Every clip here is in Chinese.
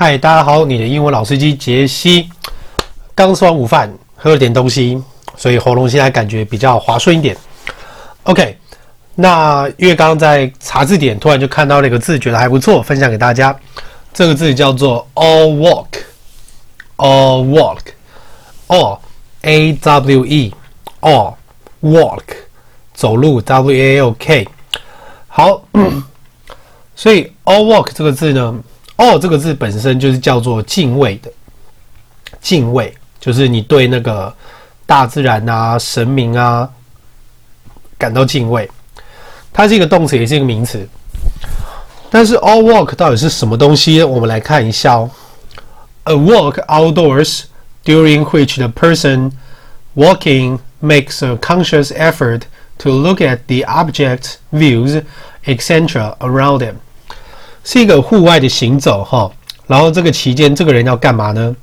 嗨，大家好，你的英文老司机杰西，刚吃完午饭，喝了点东西，所以喉咙现在感觉比较滑顺一点。OK，那因为刚刚在查字典，突然就看到了一个字，觉得还不错，分享给大家。这个字叫做 all walk，all walk，all a w e all walk，走路 w a l k。好，所以 all walk 这个字呢？哦，这个字本身就是叫做敬畏的，敬畏就是你对那个大自然啊、神明啊感到敬畏。它是一个动词，也是一个名词。但是 all walk 到底是什么东西？我们来看一下哦。A walk outdoors during which the person walking makes a conscious effort to look at the objects, views, etc. around them. 是一个户外的行走哈，然后这个期间，这个人要干嘛呢？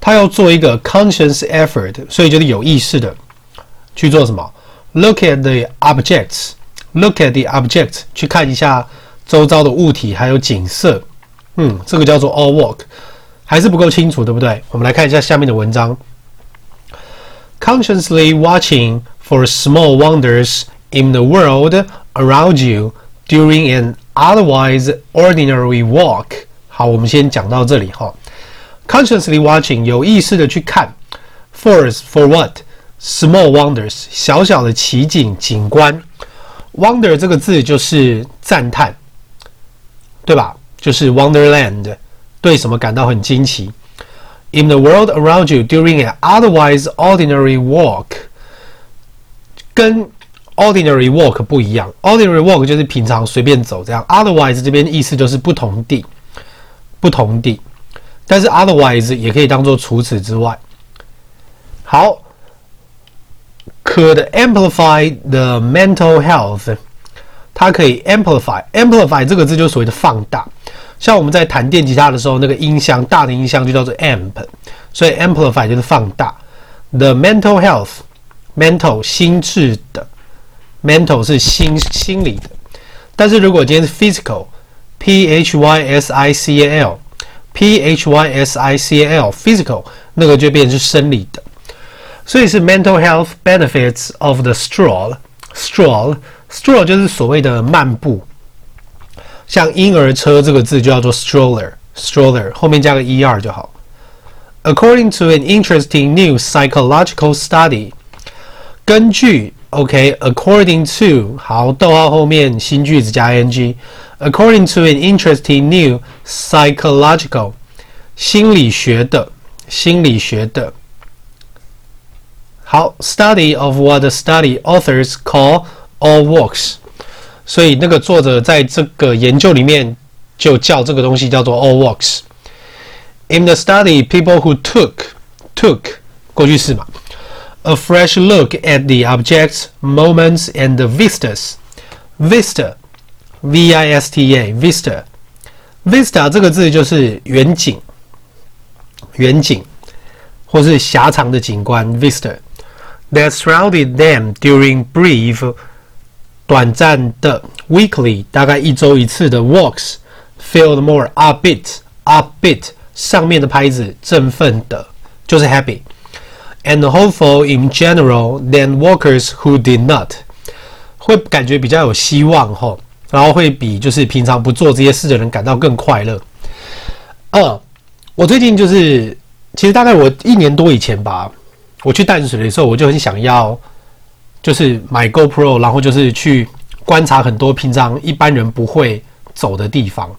他要做一个 conscious effort，所以就是有意识的去做什么？Look at the objects，look at the objects，去看一下周遭的物体还有景色。嗯，这个叫做 all walk，还是不够清楚，对不对？我们来看一下下面的文章。Consciously watching for small wonders in the world around you during an Otherwise, ordinary walk。好，我们先讲到这里哈。Consciously watching，有意识的去看。For for what? Small wonders，小小的奇景景观。Wonder 这个字就是赞叹，对吧？就是 Wonderland，对什么感到很惊奇。In the world around you during an otherwise ordinary walk，跟 Ordinary walk 不一样，Ordinary walk 就是平常随便走这样。Otherwise 这边意思就是不同地，不同地。但是 Otherwise 也可以当做除此之外。好，Could amplify the mental health，它可以 amplify，amplify 这个字就是所谓的放大。像我们在弹电吉他的时候，那个音箱大的音箱就叫做 amp，所以 amplify 就是放大。The mental health，mental 心智的。mental 是心心理的，但是如果今天是 physical，p h y s i c a l，p h y s i c a l，physical 那个就变成是生理的，所以是 mental health benefits of the stroll，stroll，stroll 就是所谓的漫步，像婴儿车这个字就叫做 stroller，stroller 后面加个 er 就好。According to an interesting new psychological study，根据 OK，according to 好，逗号后面新句子加 ing。According to an interesting new psychological 心理学的心理学的好 study of what the study authors call all walks。所以那个作者在这个研究里面就叫这个东西叫做 all walks。In the study, people who took took 过去式嘛。 A fresh look at the objects, moments, and the vistas. Vista, V-I-S-T-A, vista. Vista 这个字就是远景，远景，或是狭长的景观。Vista that surrounded them during brief 短暂的 weekly 大概一周一次的 walks felt more upbeat, upbeat 上面的拍子振奋的，就是 happy。 And hopeful in general than walkers who did not，会感觉比较有希望吼，然后会比就是平常不做这些事的人感到更快乐。二，我最近就是其实大概我一年多以前吧，我去淡水的时候，我就很想要就是买 GoPro，然后就是去观察很多平常一般人不会走的地方。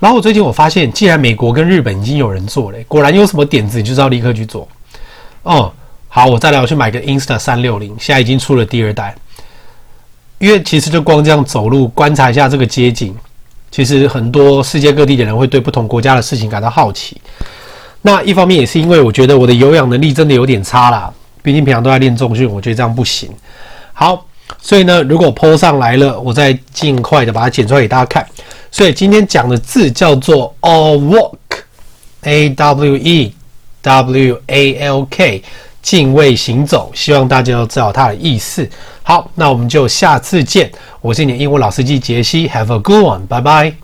然后我最近我发现，既然美国跟日本已经有人做了，果然有什么点子，你就知道立刻去做。哦，好，我再来，我去买个 Insta 三六零，现在已经出了第二代。因为其实就光这样走路观察一下这个街景，其实很多世界各地的人会对不同国家的事情感到好奇。那一方面也是因为我觉得我的有氧能力真的有点差啦，毕竟平常都在练重训，我觉得这样不行。好，所以呢，如果 po 上来了，我再尽快的把它剪出来给大家看。所以今天讲的字叫做 “a Walk，A W E。W A L K，敬畏行走，希望大家都知道它的意思。好，那我们就下次见。我是你的英文老司机杰西，Have a good one，拜拜。